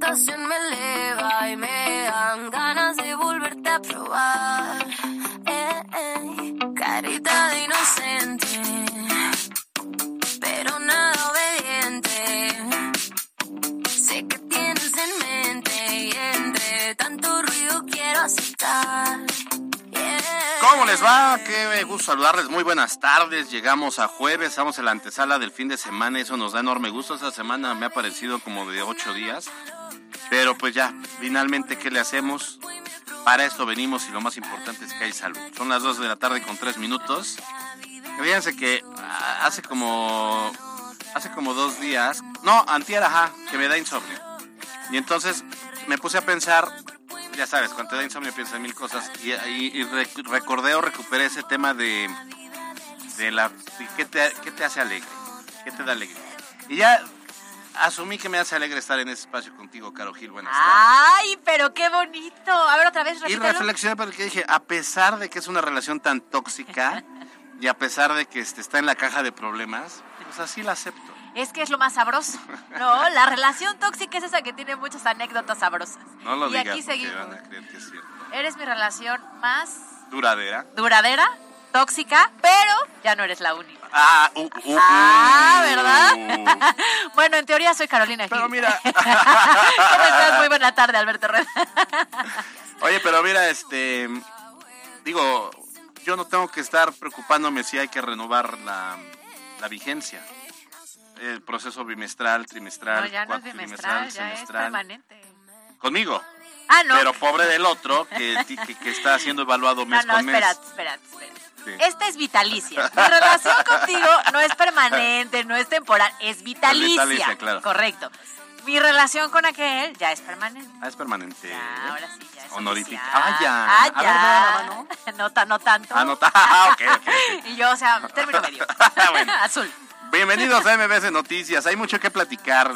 Tentación me eleva y me dan ganas de volverte a probar. Eh, eh, carita de inocente, pero nada obediente. Sé que tienes en mente y entre tanto ruido quiero aceptar. ¿Cómo les va? Qué gusto saludarles. Muy buenas tardes. Llegamos a jueves, estamos en la antesala del fin de semana. Eso nos da enorme gusto. Esta semana me ha parecido como de ocho días. Pero pues ya, finalmente, ¿qué le hacemos? Para esto venimos y lo más importante es que hay salud. Son las 2 de la tarde con 3 minutos. Fíjense que ah, hace como hace como dos días, no, antier, ajá, que me da insomnio. Y entonces me puse a pensar, ya sabes, cuando te da insomnio piensas en mil cosas. Y, y- y rec- recordé o recuperé ese tema de, de la de qué, te, qué te hace alegre, qué te da alegría. Y ya asumí que me hace alegre estar en ese espacio contigo, Caro Gil. Buenas tardes. ¡Ay, pero qué bonito! A ver, otra vez, Y repítelo. reflexioné porque dije, a pesar de que es una relación tan tóxica y a pesar de que este, está en la caja de problemas, pues así la acepto. Es que es lo más sabroso. No, la relación tóxica es esa que tiene muchas anécdotas sabrosas. No lo y digas aquí seguimos. van a creer que es cierto. Eres mi relación más Duradera. duradera, tóxica, pero ya no eres la única. Ah, uh, uh, Ah, uh. ¿verdad? bueno, en teoría soy Carolina Gil. Pero mira. ¿Cómo estás? Muy buena tarde, Alberto Red. Oye, pero mira, este, digo, yo no tengo que estar preocupándome si hay que renovar la, la vigencia. El proceso bimestral, trimestral, No, ya no es cuatrimestral, bimestral, ya es semestral. permanente. Conmigo. Ah, no. Pero pobre del otro que, que, que está siendo evaluado no, mes no, con mes. espérate, espérate, espérate. Sí. Esta es vitalicia. Mi relación contigo no es permanente, no es temporal, es vitalicia. vitalicia, claro. Correcto. Mi relación con aquel ya es permanente. Ah, es permanente. Ya, ahora sí, ya es Honorífica. Ah, ya. Ah, A ver, ya. No, no tanto. Ah, no, ta- ah, ok, ok, ok. Y yo, o sea, término medio. Bueno. Azul. Bienvenidos a MBS Noticias. Hay mucho que platicar.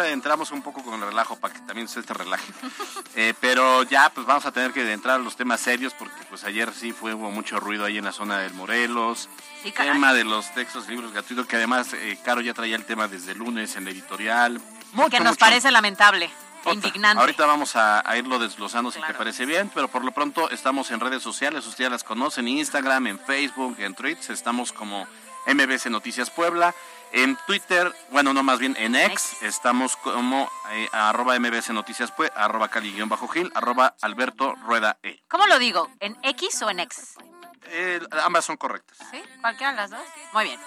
Entramos un poco con el relajo para que también usted te relaje. Eh, pero ya, pues vamos a tener que entrar a los temas serios porque pues ayer sí fue hubo mucho ruido ahí en la zona del Morelos. Sí, tema de los textos, libros gratuitos, que además eh, Caro ya traía el tema desde el lunes en la editorial. Mucho, que nos mucho. parece lamentable, Otra. indignante. Ahorita vamos a, a irlo desglosando si te parece bien, pero por lo pronto estamos en redes sociales, ustedes las conocen, en Instagram, en Facebook, en Tweets, estamos como MBC Noticias Puebla. En Twitter, bueno, no más bien en X, estamos como eh, arroba MBC Noticias Pue, arroba Cali-Gil, arroba Alberto Rueda E. ¿Cómo lo digo? ¿En X o en X? Eh, ambas son correctas. ¿Sí? ¿Cualquiera de las dos? Muy bien.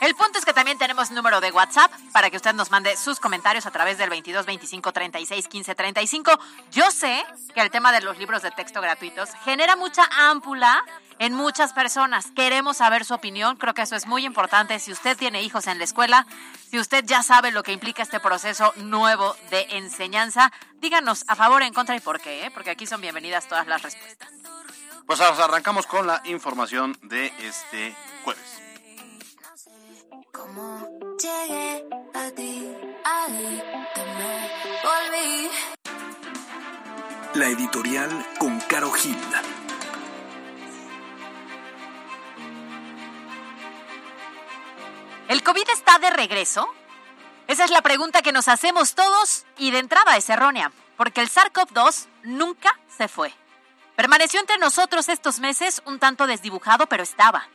El punto es que también tenemos número de WhatsApp para que usted nos mande sus comentarios a través del 22 25 36 15 35. Yo sé que el tema de los libros de texto gratuitos genera mucha ámpula en muchas personas. Queremos saber su opinión, creo que eso es muy importante. Si usted tiene hijos en la escuela, si usted ya sabe lo que implica este proceso nuevo de enseñanza, díganos a favor, en contra y por qué, ¿eh? porque aquí son bienvenidas todas las respuestas. Pues arrancamos con la información de este jueves. Como llegué a ti, ahí te me volví. La editorial con Caro Gil. ¿El COVID está de regreso? Esa es la pregunta que nos hacemos todos y de entrada es errónea, porque el SARS-CoV-2 nunca se fue. Permaneció entre nosotros estos meses un tanto desdibujado, pero estaba.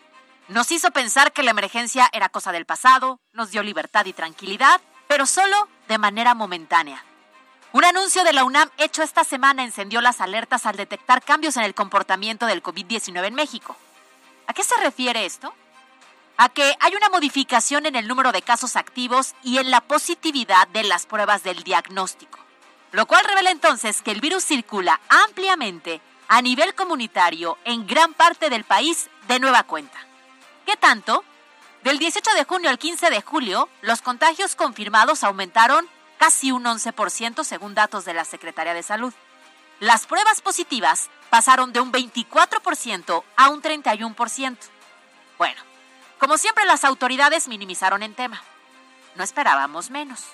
Nos hizo pensar que la emergencia era cosa del pasado, nos dio libertad y tranquilidad, pero solo de manera momentánea. Un anuncio de la UNAM hecho esta semana encendió las alertas al detectar cambios en el comportamiento del COVID-19 en México. ¿A qué se refiere esto? A que hay una modificación en el número de casos activos y en la positividad de las pruebas del diagnóstico, lo cual revela entonces que el virus circula ampliamente a nivel comunitario en gran parte del país de nueva cuenta. ¿Qué tanto? Del 18 de junio al 15 de julio, los contagios confirmados aumentaron casi un 11% según datos de la Secretaría de Salud. Las pruebas positivas pasaron de un 24% a un 31%. Bueno, como siempre las autoridades minimizaron el tema. No esperábamos menos.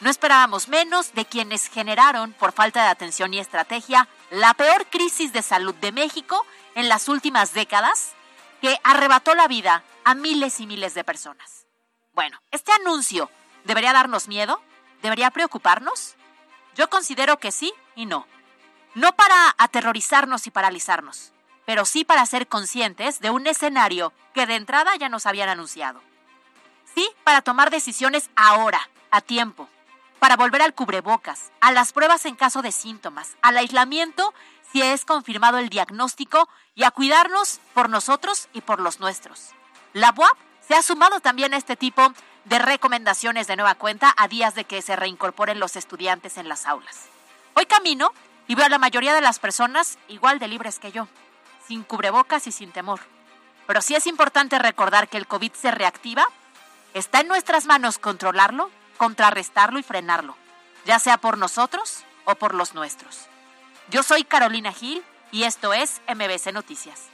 No esperábamos menos de quienes generaron, por falta de atención y estrategia, la peor crisis de salud de México en las últimas décadas, que arrebató la vida a miles y miles de personas. Bueno, este anuncio debería darnos miedo, ¿Debería preocuparnos? Yo considero que sí y no. No para aterrorizarnos y paralizarnos, pero sí para ser conscientes de un escenario que de entrada ya nos habían anunciado. Sí para tomar decisiones ahora, a tiempo, para volver al cubrebocas, a las pruebas en caso de síntomas, al aislamiento si es confirmado el diagnóstico y a cuidarnos por nosotros y por los nuestros. La UAP se ha sumado también a este tipo de recomendaciones de nueva cuenta a días de que se reincorporen los estudiantes en las aulas. Hoy camino y veo a la mayoría de las personas igual de libres que yo, sin cubrebocas y sin temor. Pero sí es importante recordar que el COVID se reactiva, está en nuestras manos controlarlo, contrarrestarlo y frenarlo, ya sea por nosotros o por los nuestros. Yo soy Carolina Gil y esto es MBC Noticias.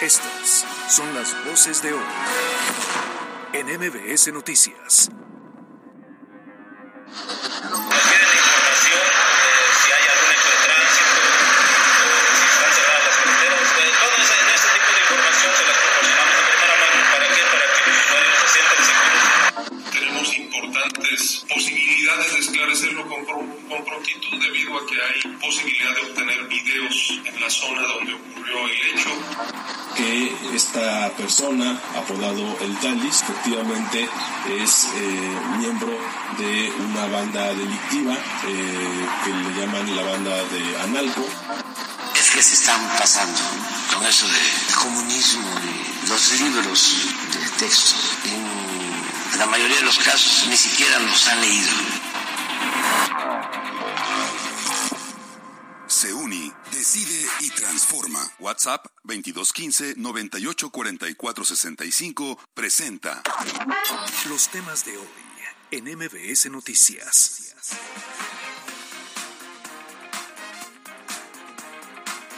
Estas son las voces de hoy en MBS Noticias. Posibilidad de obtener videos en la zona donde ocurrió el hecho. Que esta persona, apodado el Talis, efectivamente es eh, miembro de una banda delictiva eh, que le llaman la banda de Analco. Es que se están pasando con eso del comunismo y los libros de texto. En la mayoría de los casos ni siquiera los han leído. Y transforma. WhatsApp 2215 984465 presenta los temas de hoy en MBS Noticias.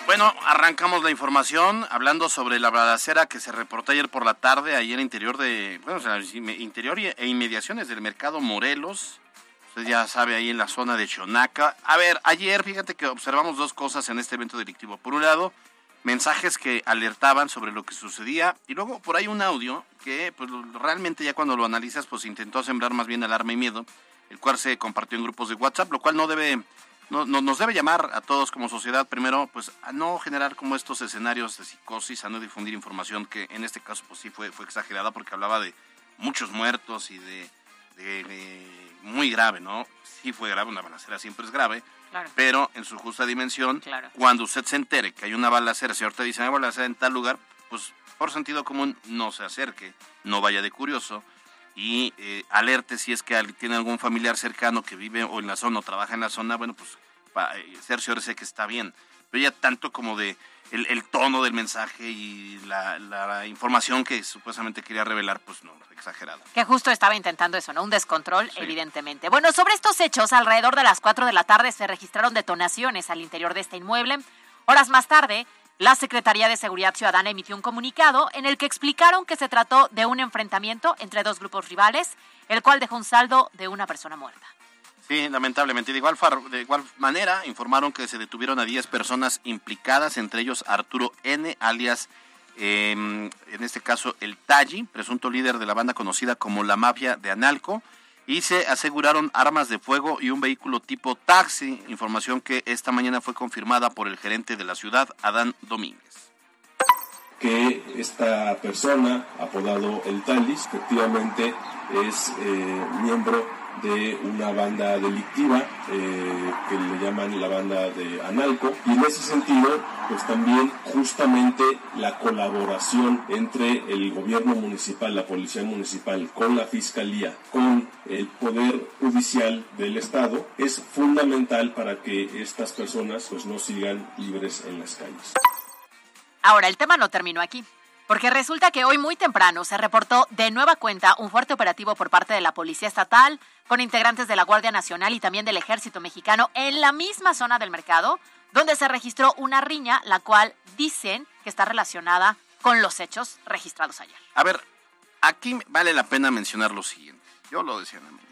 Bueno, arrancamos la información hablando sobre la balacera que se reportó ayer por la tarde, ahí en interior de, bueno, interior e inmediaciones del mercado Morelos. Usted ya sabe, ahí en la zona de Chonaca. A ver, ayer fíjate que observamos dos cosas en este evento delictivo. Por un lado, mensajes que alertaban sobre lo que sucedía y luego por ahí un audio que pues realmente ya cuando lo analizas pues intentó sembrar más bien alarma y miedo, el cual se compartió en grupos de WhatsApp, lo cual no debe no, nos debe llamar a todos como sociedad primero pues a no generar como estos escenarios de psicosis, a no difundir información que en este caso pues sí fue, fue exagerada porque hablaba de muchos muertos y de, muy grave, ¿no? Sí fue grave, una balacera siempre es grave, pero en su justa dimensión, cuando usted se entere que hay una balacera, si ahorita dice hay balacera en tal lugar, pues por sentido común no se acerque, no vaya de curioso y eh, alerte si es que tiene algún familiar cercano que vive o en la zona o trabaja en la zona, bueno, pues eh, cerciorarse que está bien. Pero ya tanto como de el, tono del mensaje y la, información que supuestamente quería revelar, pues no, exagerado. Que justo estaba intentando eso, ¿no? Un descontrol, evidentemente. Bueno, sobre estos hechos, alrededor de las 4 de la tarde se registraron detonaciones al interior de este inmueble. Horas más tarde, la Secretaría de Seguridad Ciudadana emitió un comunicado en el que explicaron que se trató de un enfrentamiento entre dos grupos rivales, el cual dejó un saldo de una persona muerta. Sí, lamentablemente. De igual, de igual manera, informaron que se detuvieron a 10 personas implicadas, entre ellos Arturo N., alias, em, en este caso, el Talli, presunto líder de la banda conocida como la Mafia de Analco, y se aseguraron armas de fuego y un vehículo tipo taxi, información que esta mañana fue confirmada por el gerente de la ciudad, Adán Domínguez. que esta persona, apodado el Talis, efectivamente es eh, miembro de una banda delictiva eh, que le llaman la banda de Analco y en ese sentido pues también justamente la colaboración entre el gobierno municipal, la policía municipal con la fiscalía, con el poder judicial del estado es fundamental para que estas personas pues no sigan libres en las calles. Ahora, el tema no terminó aquí. Porque resulta que hoy muy temprano se reportó de nueva cuenta un fuerte operativo por parte de la Policía Estatal, con integrantes de la Guardia Nacional y también del Ejército Mexicano en la misma zona del mercado, donde se registró una riña, la cual dicen que está relacionada con los hechos registrados ayer. A ver, aquí vale la pena mencionar lo siguiente. Yo lo decía en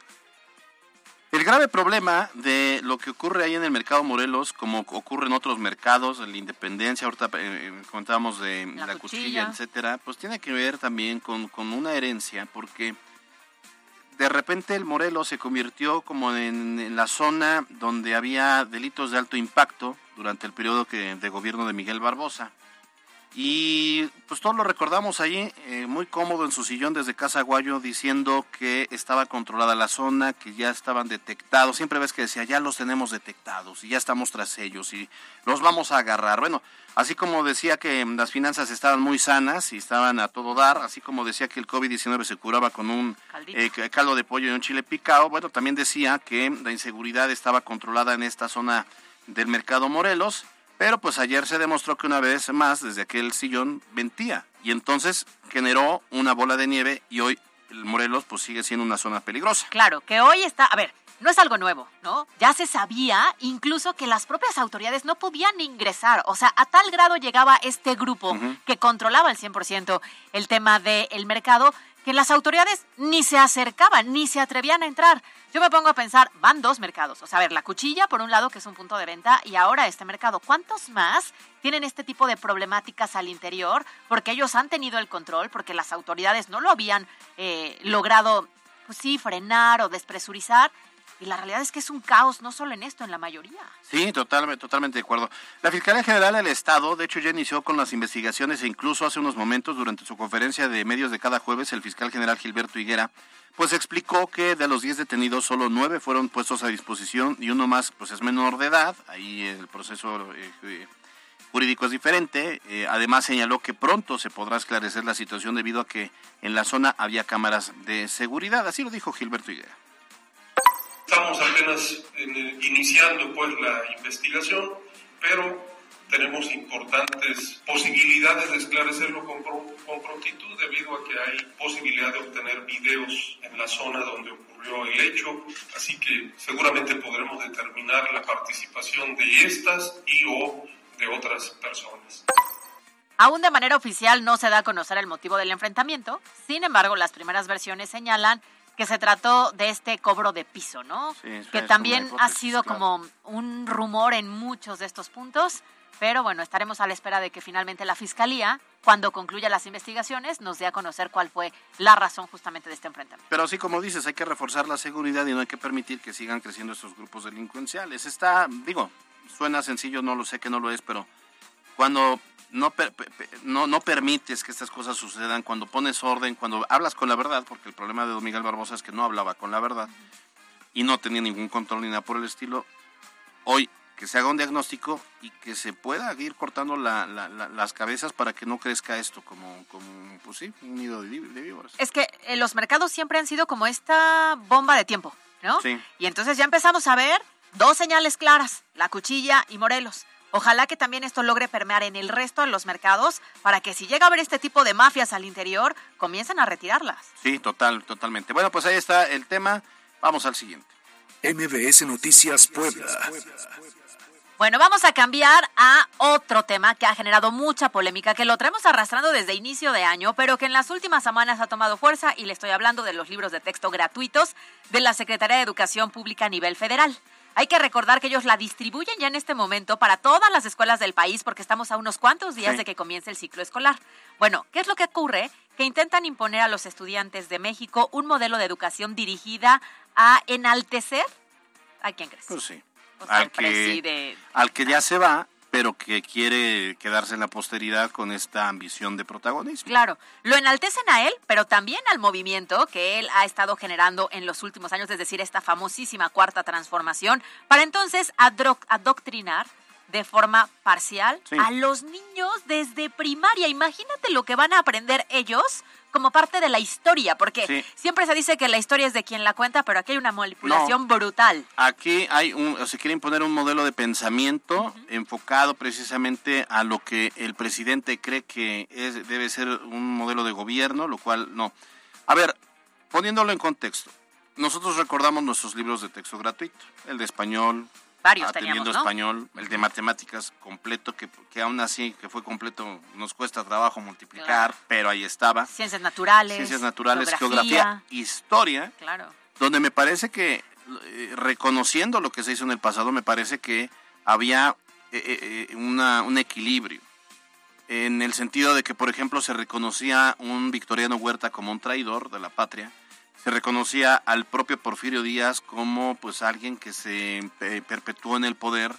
el grave problema de lo que ocurre ahí en el mercado Morelos, como ocurre en otros mercados, en la Independencia, ahorita eh, eh, contábamos de la, cuchilla. etcétera, pues tiene que ver también con, una herencia, porque de repente el Morelos se convirtió como en, la zona donde había delitos de alto impacto durante el periodo que, de gobierno de Miguel Barbosa. Y pues todos lo recordamos ahí, eh, muy cómodo en su sillón desde Casa Guayo, diciendo que estaba controlada la zona, que ya estaban detectados. Siempre ves que decía, ya los tenemos detectados y ya estamos tras ellos y los vamos a agarrar. Bueno, así como decía que las finanzas estaban muy sanas y estaban a todo dar, así como decía que el COVID-19 se curaba con un eh, caldo de pollo y un chile picado, bueno, también decía que la inseguridad estaba controlada en esta zona del mercado Morelos pero pues ayer se demostró que una vez más desde aquel sillón mentía y entonces generó una bola de nieve y hoy el Morelos pues sigue siendo una zona peligrosa. Claro, que hoy está, a ver, no es algo nuevo, ¿no? Ya se sabía incluso que las propias autoridades no podían ingresar, o sea, a tal grado llegaba este grupo que controlaba al 100% el tema del mercado que las autoridades ni se acercaban, ni se atrevían a entrar. Yo me pongo a pensar, van dos mercados. O sea, a ver, la cuchilla, por un lado, que es un punto de venta, y ahora este mercado. ¿Cuántos más tienen este tipo de problemáticas al interior? Porque ellos han tenido el control, porque las autoridades no lo habían eh, logrado, pues sí, frenar o despresurizar. Y la realidad es que es un caos, no solo en esto, en la mayoría. Sí, totalmente, totalmente de acuerdo. La Fiscalía General del Estado, de hecho, ya inició con las investigaciones e incluso hace unos momentos, durante su conferencia de medios de cada jueves, el fiscal general Gilberto Higuera, pues explicó que de los 10 detenidos, solo 9 fueron puestos a disposición y uno más, pues es menor de edad. Ahí el proceso eh, jurídico es diferente. Eh, además, señaló que pronto se podrá esclarecer la situación debido a que en la zona había cámaras de seguridad. Así lo dijo Gilberto Higuera. Estamos apenas iniciando pues la investigación, pero tenemos importantes posibilidades de esclarecerlo con, con, prontitud debido a que hay posibilidad de obtener videos en la zona donde ocurrió el hecho, así que seguramente podremos determinar la participación de estas y o de otras personas. Aún de manera oficial no se da a conocer el motivo del enfrentamiento, sin embargo las primeras versiones señalan que se trató de este cobro de piso, ¿no? que también ha sido como un rumor en muchos de estos puntos, pero bueno, estaremos a la espera de que finalmente la Fiscalía, cuando concluya las investigaciones, nos dé a conocer cuál fue la razón justamente de este enfrentamiento. Pero así como dices, hay que reforzar la seguridad y no hay que permitir que sigan creciendo estos grupos delincuenciales. Está, digo, suena sencillo, no lo sé que no lo es, pero cuando no, no, no permites que estas cosas sucedan, cuando pones orden, cuando hablas con la verdad, porque el problema de Don Miguel Barbosa es que no hablaba con la verdad y no tenía ningún control ni nada por el estilo, hoy que se haga un diagnóstico y que se pueda ir cortando las cabezas para que no crezca esto como, como pues sí, un nido de, víboras. Es que eh, los mercados siempre han sido como esta bomba de tiempo, ¿no? Sí. Y entonces ya empezamos a ver dos señales claras, la cuchilla y Morelos. Ojalá que también esto logre permear en el resto de los mercados para que si llega a haber este tipo de mafias al interior, comiencen a retirarlas. Sí, total, totalmente. Bueno, pues ahí está el tema. Vamos al siguiente. MBS Noticias Puebla. Bueno, vamos a cambiar a otro tema que ha generado mucha polémica, que lo traemos arrastrando desde inicio de año, pero que en las últimas semanas ha tomado fuerza y le estoy hablando de los libros de texto gratuitos de la Secretaría de Educación Pública a nivel federal. Hay que recordar que ellos la distribuyen ya en este momento para todas las escuelas del país porque estamos a unos cuantos días de que comience el ciclo escolar. Bueno, ¿qué es lo que ocurre? Que intentan imponer a los estudiantes de México un modelo de educación dirigida a enaltecer a quién crees. Pues sí. al, que, al que ya se va pero que quiere quedarse en la posteridad con esta ambición de protagonismo. Claro, lo enaltecen a él, pero también al movimiento que él ha estado generando en los últimos años, es decir, esta famosísima cuarta transformación, para entonces adro- adoctrinar de forma parcial Sí. a los niños desde primaria. Imagínate lo que van a aprender ellos como parte de la historia, porque Sí. siempre se dice que la historia es de quien la cuenta, pero aquí hay una manipulación brutal. Aquí hay un, se quiere imponer un modelo de pensamiento enfocado precisamente a lo que el presidente cree que es, debe ser un modelo de gobierno, lo cual no. A ver, poniéndolo en contexto, nosotros recordamos nuestros libros de texto gratuito, el de español, Varios teníamos, ¿no? español, el de matemáticas completo, que, que aún así que fue completo, nos cuesta trabajo multiplicar, Claro. pero ahí estaba. Ciencias naturales. Ciencias naturales, geografía, historia, Claro. donde me parece que, eh, reconociendo lo que se hizo en el pasado, me parece que había eh, eh, una, un equilibrio. En el sentido de que, por ejemplo, se reconocía un Victoriano Huerta como un traidor de la patria, se reconocía al propio Porfirio Díaz como pues alguien que se eh, perpetuó en el poder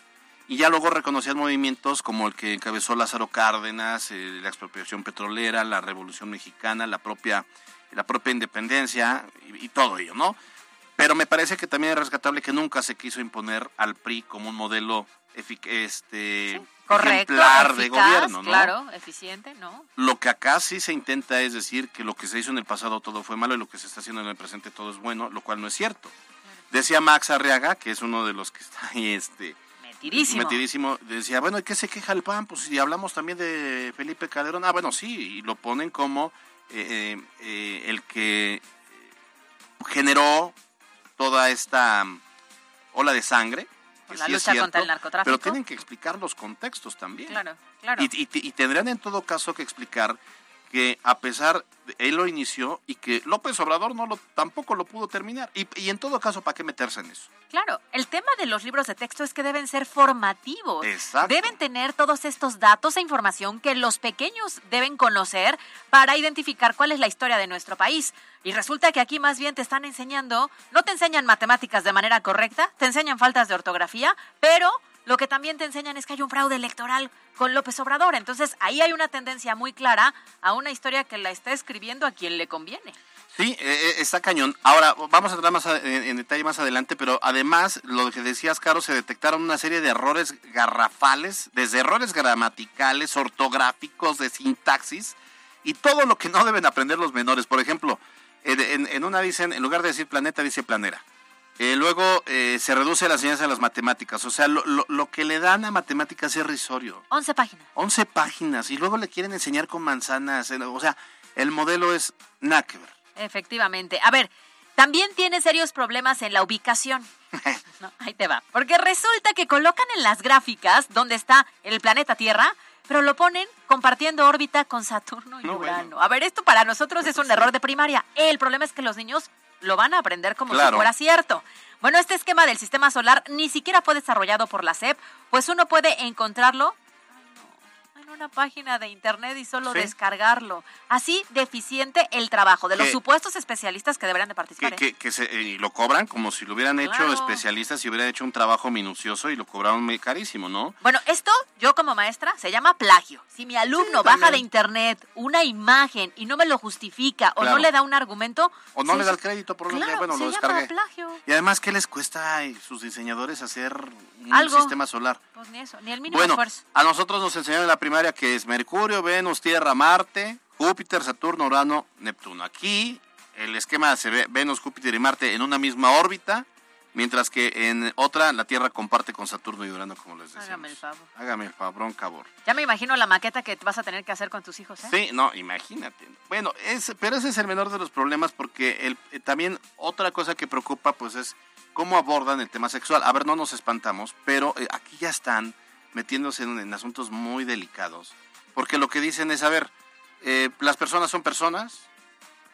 y ya luego reconocían movimientos como el que encabezó Lázaro Cárdenas, eh, la expropiación petrolera, la Revolución Mexicana, la propia la propia independencia y, y todo ello, ¿no? Pero me parece que también es rescatable que nunca se quiso imponer al PRI como un modelo este Correcto, ejemplar de gobierno, ¿no? claro, eficiente, ¿no? Lo que acá sí se intenta es decir que lo que se hizo en el pasado todo fue malo y lo que se está haciendo en el presente todo es bueno, lo cual no es cierto. Decía Max Arriaga, que es uno de los que está ahí, este, Metidísimo. metidísimo, decía, bueno, ¿y qué se queja el PAN? Pues si hablamos también de Felipe Calderón, ah, bueno, sí, y lo ponen como eh, eh, eh, el que generó toda esta ola de sangre. Que la sí es lucha contra el narcotráfico. Pero tienen que explicar los contextos también. Claro, claro. Y, y- y tendrán en todo caso que explicar que a pesar de él lo inició y que López Obrador no lo tampoco lo pudo terminar. Y, y en todo caso, ¿para qué meterse en eso? Claro, el tema de los libros de texto es que deben ser formativos. Exacto. Deben tener todos estos datos e información que los pequeños deben conocer para identificar cuál es la historia de nuestro país. Y resulta que aquí más bien te están enseñando, no te enseñan matemáticas de manera correcta, te enseñan faltas de ortografía, pero lo que también te enseñan es que hay un fraude electoral con López Obrador. Entonces ahí hay una tendencia muy clara a una historia que la está escribiendo a quien le conviene. Sí, eh, eh, está cañón. Ahora, vamos a entrar más en, detalle más adelante, pero además, lo que decías, Caro, se detectaron una serie de errores garrafales, desde errores gramaticales, ortográficos, de sintaxis, y todo lo que no deben aprender los menores. Por ejemplo, en una dicen, en lugar de decir planeta, dice planera. Eh, luego eh, se reduce la enseñanza de las matemáticas. O sea, lo, lo- lo que le dan a matemáticas es risorio. 11 páginas. 11 páginas y luego le quieren enseñar con manzanas. eh, O sea, el modelo es nada que ver. Efectivamente. A ver, también tiene serios problemas en la ubicación. No, ahí te va. Porque resulta que colocan en las gráficas donde está el planeta Tierra, pero lo ponen compartiendo órbita con Saturno y No, Urano. bueno. A ver, esto para nosotros es un error de primaria. El problema es que los niños lo van a aprender como si fuera cierto. Bueno, este esquema del sistema solar ni siquiera fue desarrollado por la SEP, pues uno puede encontrarlo una página de internet y solo Sí. descargarlo. Así deficiente el trabajo de los Que- supuestos especialistas que deberían de participar. Que, ¿eh? que, que se, eh, y lo cobran como si lo hubieran hecho especialistas y hubieran hecho un trabajo minucioso y lo cobraron muy carísimo, ¿no? Bueno, esto yo como maestra se llama plagio. Si mi alumno Sí, baja de internet una imagen y no me lo justifica o no le da un argumento, O no se- le da el crédito por lo que, bueno, se lo llama plagio. Y además, ¿qué les cuesta a sus diseñadores hacer un Algo. sistema solar? Pues ni eso, ni el mínimo Bueno, esfuerzo. a nosotros nos enseñaron en la que es Mercurio, Venus, Tierra, Marte, Júpiter, Saturno, Urano, Neptuno. Aquí el esquema se ve Venus, Júpiter y Marte en una misma órbita, mientras que en otra la Tierra comparte con Saturno y Urano, como les decíamos. Hágame el favor. Hágame el fabrón, cabor. Ya me imagino la maqueta que vas a tener que hacer con tus hijos, ¿eh? Sí, no, imagínate. Bueno, es, pero ese es el menor de los problemas porque el, eh, también otra cosa que preocupa pues es cómo abordan el tema sexual. A ver, no nos espantamos, pero eh, aquí ya están metiéndose en, en asuntos muy delicados. Porque lo que dicen es, a ver, eh, las personas son personas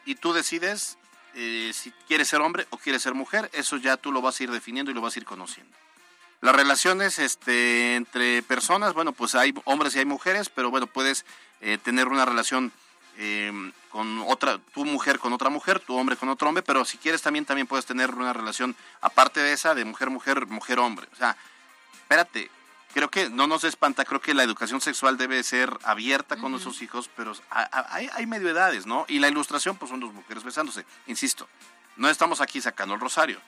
y tú decides eh, si quieres ser hombre o quieres ser mujer. Eso ya tú lo vas a ir definiendo y lo vas a ir conociendo. Las relaciones este, entre personas, bueno, pues hay hombres y hay mujeres, pero bueno, puedes eh, tener una relación eh, con otra, tu mujer con otra mujer, tu hombre con otro hombre, pero si quieres también, también puedes tener una relación aparte de esa, de mujer-mujer, mujer-hombre. O sea, espérate, creo que no nos espanta, creo que la educación sexual debe ser abierta con nuestros hijos, pero hay, hay medio edades, ¿no? Y la ilustración, pues son dos mujeres besándose. Insisto, no estamos aquí sacando el rosario.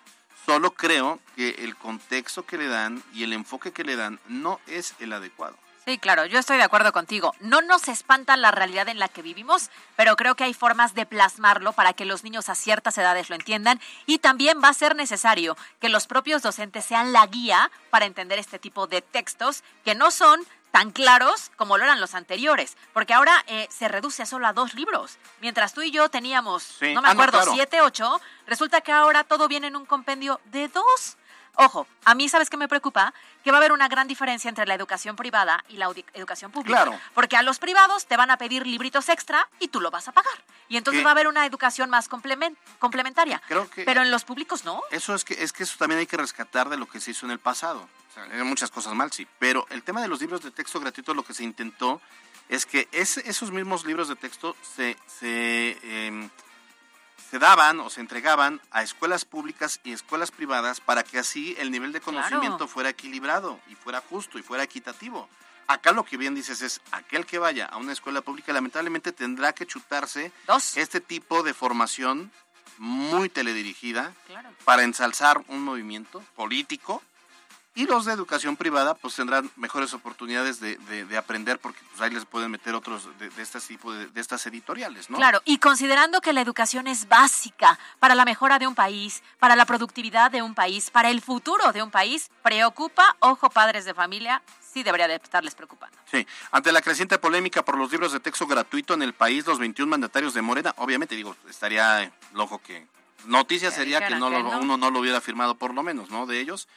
Solo creo que el contexto que le dan y el enfoque que le dan no es el adecuado. Sí, claro, yo estoy de acuerdo contigo. No nos espanta la realidad en la que vivimos, pero creo que hay formas de plasmarlo para que los niños a ciertas edades lo entiendan y también va a ser necesario que los propios docentes sean la guía para entender este tipo de textos que no son tan claros como lo eran los anteriores, porque ahora eh, se reduce solo a dos libros. Mientras tú y yo teníamos, Sí. no me Ah, no, acuerdo, claro. siete, ocho, resulta que ahora todo viene en un compendio de dos. Ojo, a mí, ¿sabes qué me preocupa? Que va a haber una gran diferencia entre la educación privada y la educación pública. Claro. Porque a los privados te van a pedir libritos extra y tú lo vas a pagar. Y entonces ¿Qué? va a haber una educación más complemen- complementaria. Creo que- Pero en los públicos no. Eso es que es que eso también hay que rescatar de lo que se hizo en el pasado. O sea, hay muchas cosas mal, sí, pero el tema de los libros de texto gratuitos lo que se intentó es que esos mismos libros de texto se se, em, se daban o se entregaban a escuelas públicas y escuelas privadas para que así el nivel de conocimiento Claro. fuera equilibrado y fuera justo y fuera equitativo. Acá lo que bien dices es, aquel que vaya a una escuela pública lamentablemente tendrá que chutarse Dos. este tipo de formación muy teledirigida Claro. para ensalzar un movimiento político y los de educación privada pues tendrán mejores oportunidades de, de- de aprender porque pues ahí les pueden meter otros de, de este tipo de, de estas editoriales, ¿no? Claro, y considerando que la educación es básica para la mejora de un país, para la productividad de un país, para el futuro de un país, preocupa, ojo padres de familia, sí debería de estarles preocupando. Sí, ante la creciente polémica por los libros de texto gratuito en el país, los 21 mandatarios de Morena, obviamente digo, estaría eh, loco que noticia sería que, no, que lo- no. uno no lo hubiera firmado por lo menos, ¿no? De ellos.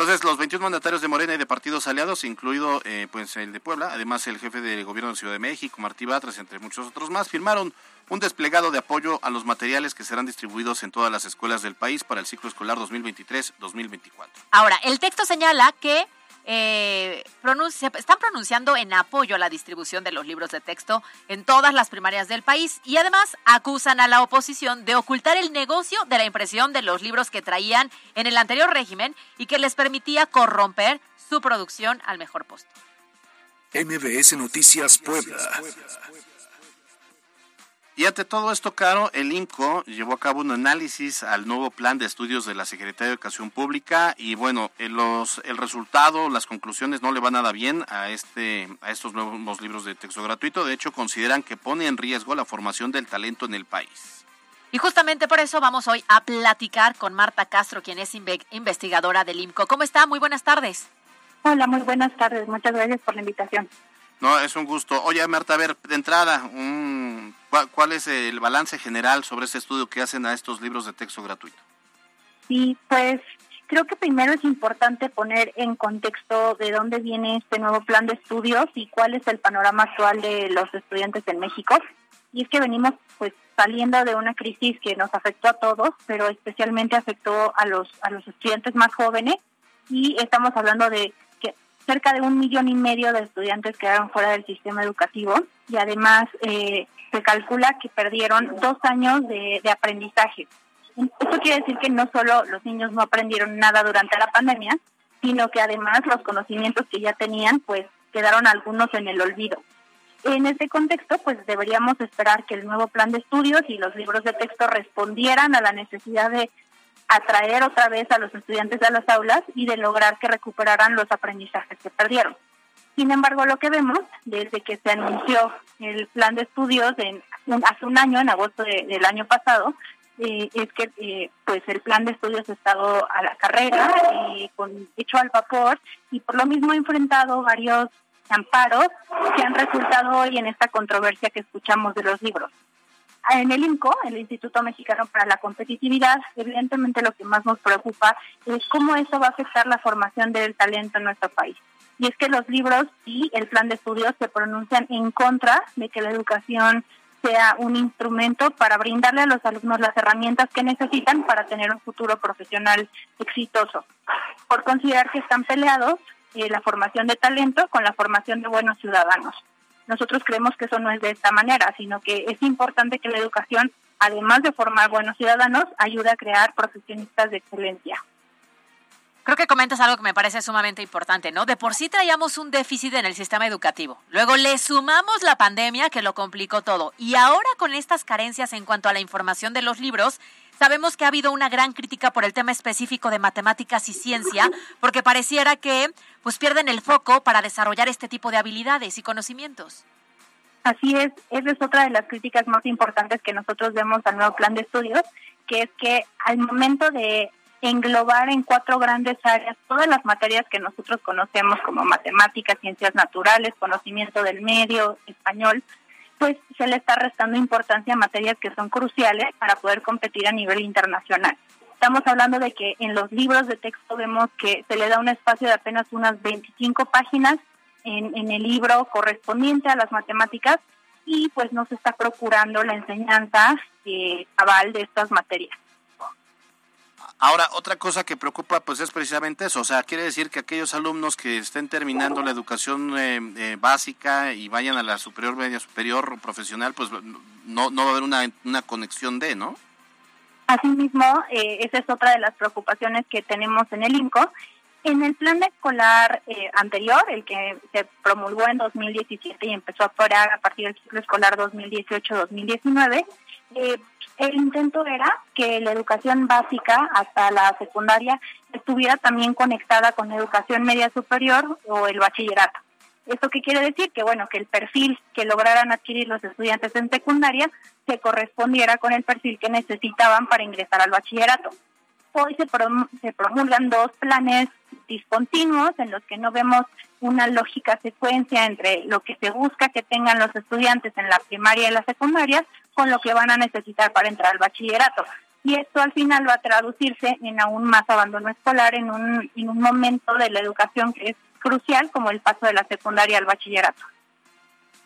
Entonces, los 21 mandatarios de Morena y de partidos aliados, incluido eh, pues el de Puebla, además el jefe de gobierno de Ciudad de México, Martí Batres, entre muchos otros más, firmaron un desplegado de apoyo a los materiales que serán distribuidos en todas las escuelas del país para el ciclo escolar 2023-2024. Ahora, el texto señala que eh, están pronunciando en apoyo a la distribución de los libros de texto en todas las primarias del país y además acusan a la oposición de ocultar el negocio de la impresión de los libros que traían en el anterior régimen y que les permitía corromper su producción al mejor postor. MBS Noticias Puebla. Y ante todo esto, Caro, el INCO llevó a cabo un análisis al nuevo plan de estudios de la Secretaría de Educación Pública y bueno, el, los, el resultado, las conclusiones no le van nada bien a, este, a estos nuevos libros de texto gratuito. De hecho, consideran que pone en riesgo la formación del talento en el país. Y justamente por eso vamos hoy a platicar con Marta Castro, quien es inve- investigadora del IMCO. ¿Cómo está? Muy buenas tardes. Hola, muy buenas tardes. Muchas gracias por la invitación. No, es un gusto. Oye, Marta, a ver, de entrada, un- ¿cuál, es el balance general sobre este estudio que hacen a estos libros de texto gratuito? Sí, pues creo que primero es importante poner en contexto de dónde viene este nuevo plan de estudios y cuál es el panorama actual de los estudiantes en México. Y es que venimos pues saliendo de una crisis que nos afectó a todos, pero especialmente afectó a los a los estudiantes más jóvenes y estamos hablando de cerca de un millón y medio de estudiantes quedaron fuera del sistema educativo y además eh, se calcula que perdieron dos años de, de aprendizaje. Esto quiere decir que no solo los niños no aprendieron nada durante la pandemia, sino que además los conocimientos que ya tenían, pues quedaron algunos en el olvido. En este contexto, pues deberíamos esperar que el nuevo plan de estudios y los libros de texto respondieran a la necesidad de atraer otra vez a los estudiantes a las aulas y de lograr que recuperaran los aprendizajes que perdieron. Sin embargo, lo que vemos desde que se anunció el plan de estudios en, hace un año, en agosto de- del año pasado, eh, es que eh, pues el plan de estudios ha estado a la carrera, con, hecho al vapor y por lo mismo ha enfrentado varios amparos que han resultado hoy en esta controversia que escuchamos de los libros. En el INCO, el Instituto Mexicano para la Competitividad, evidentemente lo que más nos preocupa es cómo eso va a afectar la formación del talento en nuestro país. Y es que los libros y el plan de estudios se pronuncian en contra de que la educación sea un instrumento para brindarle a los alumnos las herramientas que necesitan para tener un futuro profesional exitoso. Por considerar que están peleados eh, la formación de talento con la formación de buenos ciudadanos. Nosotros creemos que eso no es de esta manera, sino que es importante que la educación, además de formar buenos ciudadanos, ayude a crear profesionistas de excelencia. Creo que comentas algo que me parece sumamente importante, ¿no? De por sí traíamos un déficit en el sistema educativo. Luego le sumamos la pandemia que lo complicó todo. Y ahora con estas carencias en cuanto a la información de los libros, sabemos que ha habido una gran crítica por el tema específico de matemáticas y ciencia, porque pareciera que pues pierden el foco para desarrollar este tipo de habilidades y conocimientos. Así es, esa es otra de las críticas más importantes que nosotros vemos al nuevo plan de estudios, que es que al momento de englobar en cuatro grandes áreas todas las materias que nosotros conocemos como matemáticas, ciencias naturales, conocimiento del medio, español, pues se le está restando importancia a materias que son cruciales para poder competir a nivel internacional. Estamos hablando de que en los libros de texto vemos que se le da un espacio de apenas unas 25 páginas en, en el libro correspondiente a las matemáticas y pues no se está procurando la enseñanza eh, cabal de estas materias. Ahora, otra cosa que preocupa pues es precisamente eso, o sea, quiere decir que aquellos alumnos que estén terminando la educación eh, eh, básica y vayan a la superior, media superior o profesional, pues no, no va a haber una, una conexión de, ¿no? Asimismo, eh, esa es otra de las preocupaciones que tenemos en el INCO. En el plan escolar eh, anterior, el que se promulgó en 2017 y empezó a operar a partir del ciclo escolar 2018-2019, eh, el intento era que la educación básica hasta la secundaria estuviera también conectada con educación media superior o el bachillerato. ¿Esto qué quiere decir? Que bueno, que el perfil que lograran adquirir los estudiantes en secundaria se correspondiera con el perfil que necesitaban para ingresar al bachillerato. Hoy se, se promulgan dos planes discontinuos en los que no vemos una lógica secuencia entre lo que se busca que tengan los estudiantes en la primaria y la secundaria con lo que van a necesitar para entrar al bachillerato. Y esto al final va a traducirse en aún más abandono escolar en un, en un momento de la educación que es crucial como el paso de la secundaria al bachillerato.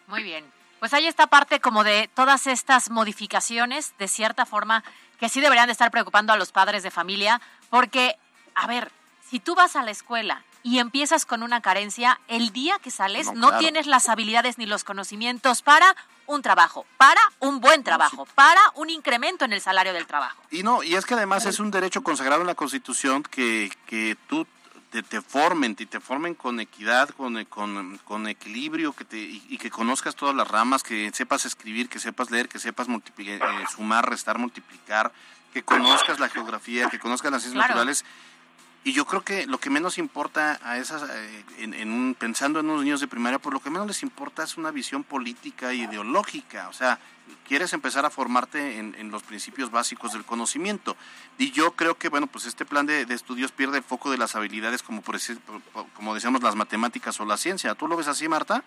Muy bien. Pues hay esta parte como de todas estas modificaciones, de cierta forma, que sí deberían de estar preocupando a los padres de familia, porque, a ver, si tú vas a la escuela y empiezas con una carencia, el día que sales no, No, claro. tienes las habilidades ni los conocimientos para un trabajo, para un buen trabajo, para un incremento en el salario del trabajo. Y no, y es que además es un derecho consagrado en la Constitución que, que tú te, te formen, y te formen con equidad, con, con, con equilibrio, que te, y, y que conozcas todas las ramas, que sepas escribir, que sepas leer, que sepas eh, sumar, restar, multiplicar, que conozcas la geografía, que conozcas las ciencias Claro. naturales. Y yo creo que lo que menos importa a esas, eh, en, en pensando en unos niños de primaria, pues lo que menos les importa es una visión política e ideológica. O sea, quieres empezar a formarte en, los principios básicos del conocimiento. Y yo creo que, bueno, pues este plan de, estudios pierde el foco de las habilidades, como por como decíamos, las matemáticas o la ciencia. ¿Tú lo ves así, Marta?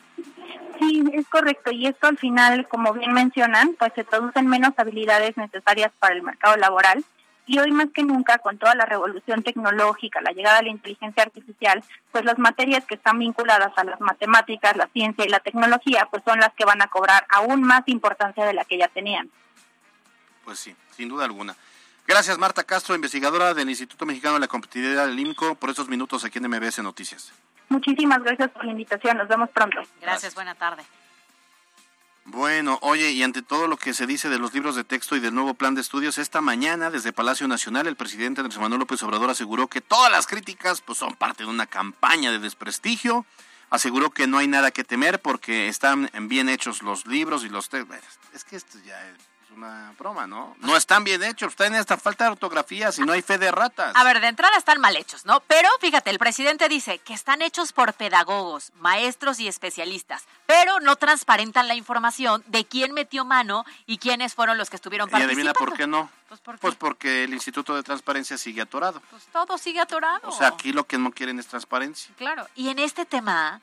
Sí, es correcto. Y esto al final, como bien mencionan, pues se traducen menos habilidades necesarias para el mercado laboral. Y hoy más que nunca, con toda la revolución tecnológica, la llegada de la inteligencia artificial, pues las materias que están vinculadas a las matemáticas, la ciencia y la tecnología, pues son las que van a cobrar aún más importancia de la que ya tenían. Pues sí, sin duda alguna. Gracias, Marta Castro, investigadora del Instituto Mexicano de la Competitividad del IMCO, por estos minutos aquí en MBS Noticias. Muchísimas gracias por la invitación. Nos vemos pronto. Gracias, buena tarde. Bueno, oye, y ante todo lo que se dice de los libros de texto y del nuevo plan de estudios, esta mañana desde Palacio Nacional el presidente Andrés Manuel López Obrador aseguró que todas las críticas pues, son parte de una campaña de desprestigio. Aseguró que no hay nada que temer porque están bien hechos los libros y los textos. Es que esto ya es una broma, ¿no? No están bien hechos, está en esta falta de ortografía, si no hay fe de ratas. A ver, de entrada están mal hechos, ¿no? Pero fíjate, el presidente dice que están hechos por pedagogos, maestros y especialistas, pero no transparentan la información de quién metió mano y quiénes fueron los que estuvieron y participando. adivina por qué no. Pues, ¿por qué? Pues porque el Instituto de Transparencia sigue atorado. Pues todo sigue atorado. O sea, aquí lo que no quieren es transparencia. Claro. Y en este tema,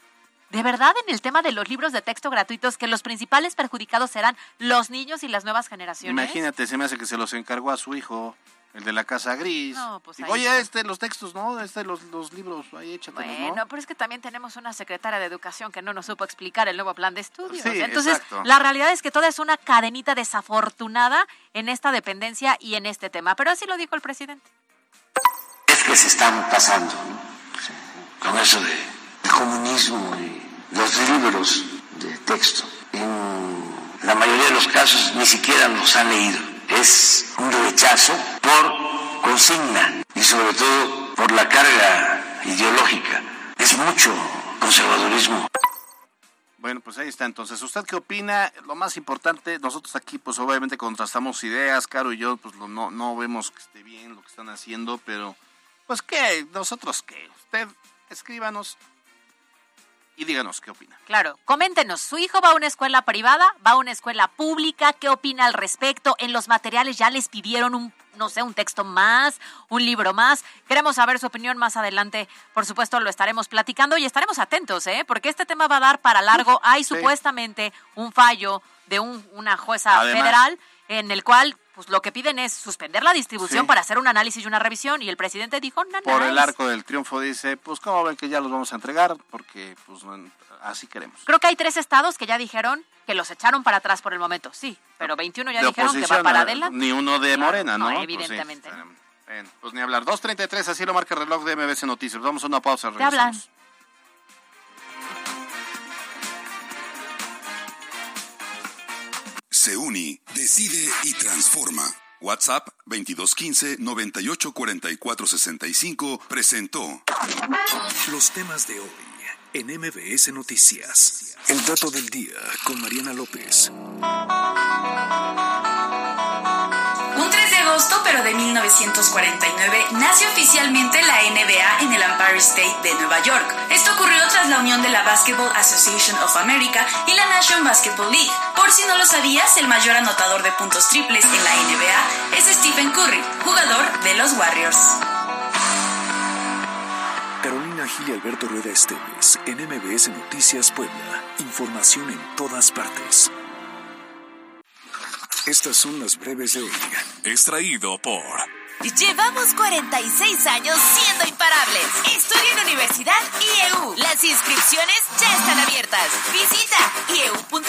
de verdad, en el tema de los libros de texto gratuitos, que los principales perjudicados serán los niños y las nuevas generaciones. Imagínate, se me hace que se los encargó a su hijo, el de la Casa Gris. No, pues Digo, Oye, este, los textos, ¿no? Este, los, los libros, ahí échatelos, Bueno, ¿no? pero es que también tenemos una secretaria de educación que no nos supo explicar el nuevo plan de estudios. Sí, Entonces, exacto. la realidad es que toda es una cadenita desafortunada en esta dependencia y en este tema. Pero así lo dijo el presidente. es que se están pasando ¿no? con eso de comunismo y los libros de texto. En la mayoría de los casos ni siquiera los han leído. Es un rechazo por consigna y sobre todo por la carga ideológica. Es mucho conservadurismo. Bueno, pues ahí está. Entonces, ¿usted qué opina? Lo más importante, nosotros aquí, pues obviamente contrastamos ideas, Caro y yo, pues no, no vemos que esté bien lo que están haciendo, pero, pues qué, nosotros qué. Usted escríbanos y díganos qué opina. Claro, coméntenos, ¿su hijo va a una escuela privada? ¿Va a una escuela pública? ¿Qué opina al respecto? En los materiales ya les pidieron un, no sé, un texto más, un libro más. Queremos saber su opinión más adelante. Por supuesto, lo estaremos platicando y estaremos atentos, ¿eh? Porque este tema va a dar para largo. Hay supuestamente un fallo de un, una jueza Además. federal en el cual pues lo que piden es suspender la distribución Sí. para hacer un análisis y una revisión y el presidente dijo, no, Por el arco del triunfo dice, pues como ven que ya los vamos a entregar, porque pues no- así queremos. Creo que hay tres estados que ya dijeron que los echaron para atrás por el momento, sí, pero 21 ya de dijeron que va para eh, adelante. Ni uno de Morena, ¿no? no, Pues sí, evidentemente. pues ni hablar. 2.33, así lo marca el reloj de MBC Noticias. Vamos a una pausa. Te hablan. Se uni, decide y transforma. WhatsApp 2215 984465 presentó Los temas de hoy en MBS Noticias. El dato del día con Mariana López. De 1949, nace oficialmente la NBA en el Empire State de Nueva York. Esto ocurrió tras la unión de la Basketball Association of America y la National Basketball League. Por si no lo sabías, el mayor anotador de puntos triples en la NBA es Stephen Curry, jugador de los Warriors. Carolina Gil y Alberto Rueda Esteves en MBS Noticias Puebla. Información en todas partes. Estas son las breves de hoy. Extraído por Llevamos 46 años siendo imparables. Estudia en Universidad IEU. Las inscripciones ya están abiertas. Visita ieu.edu.mx.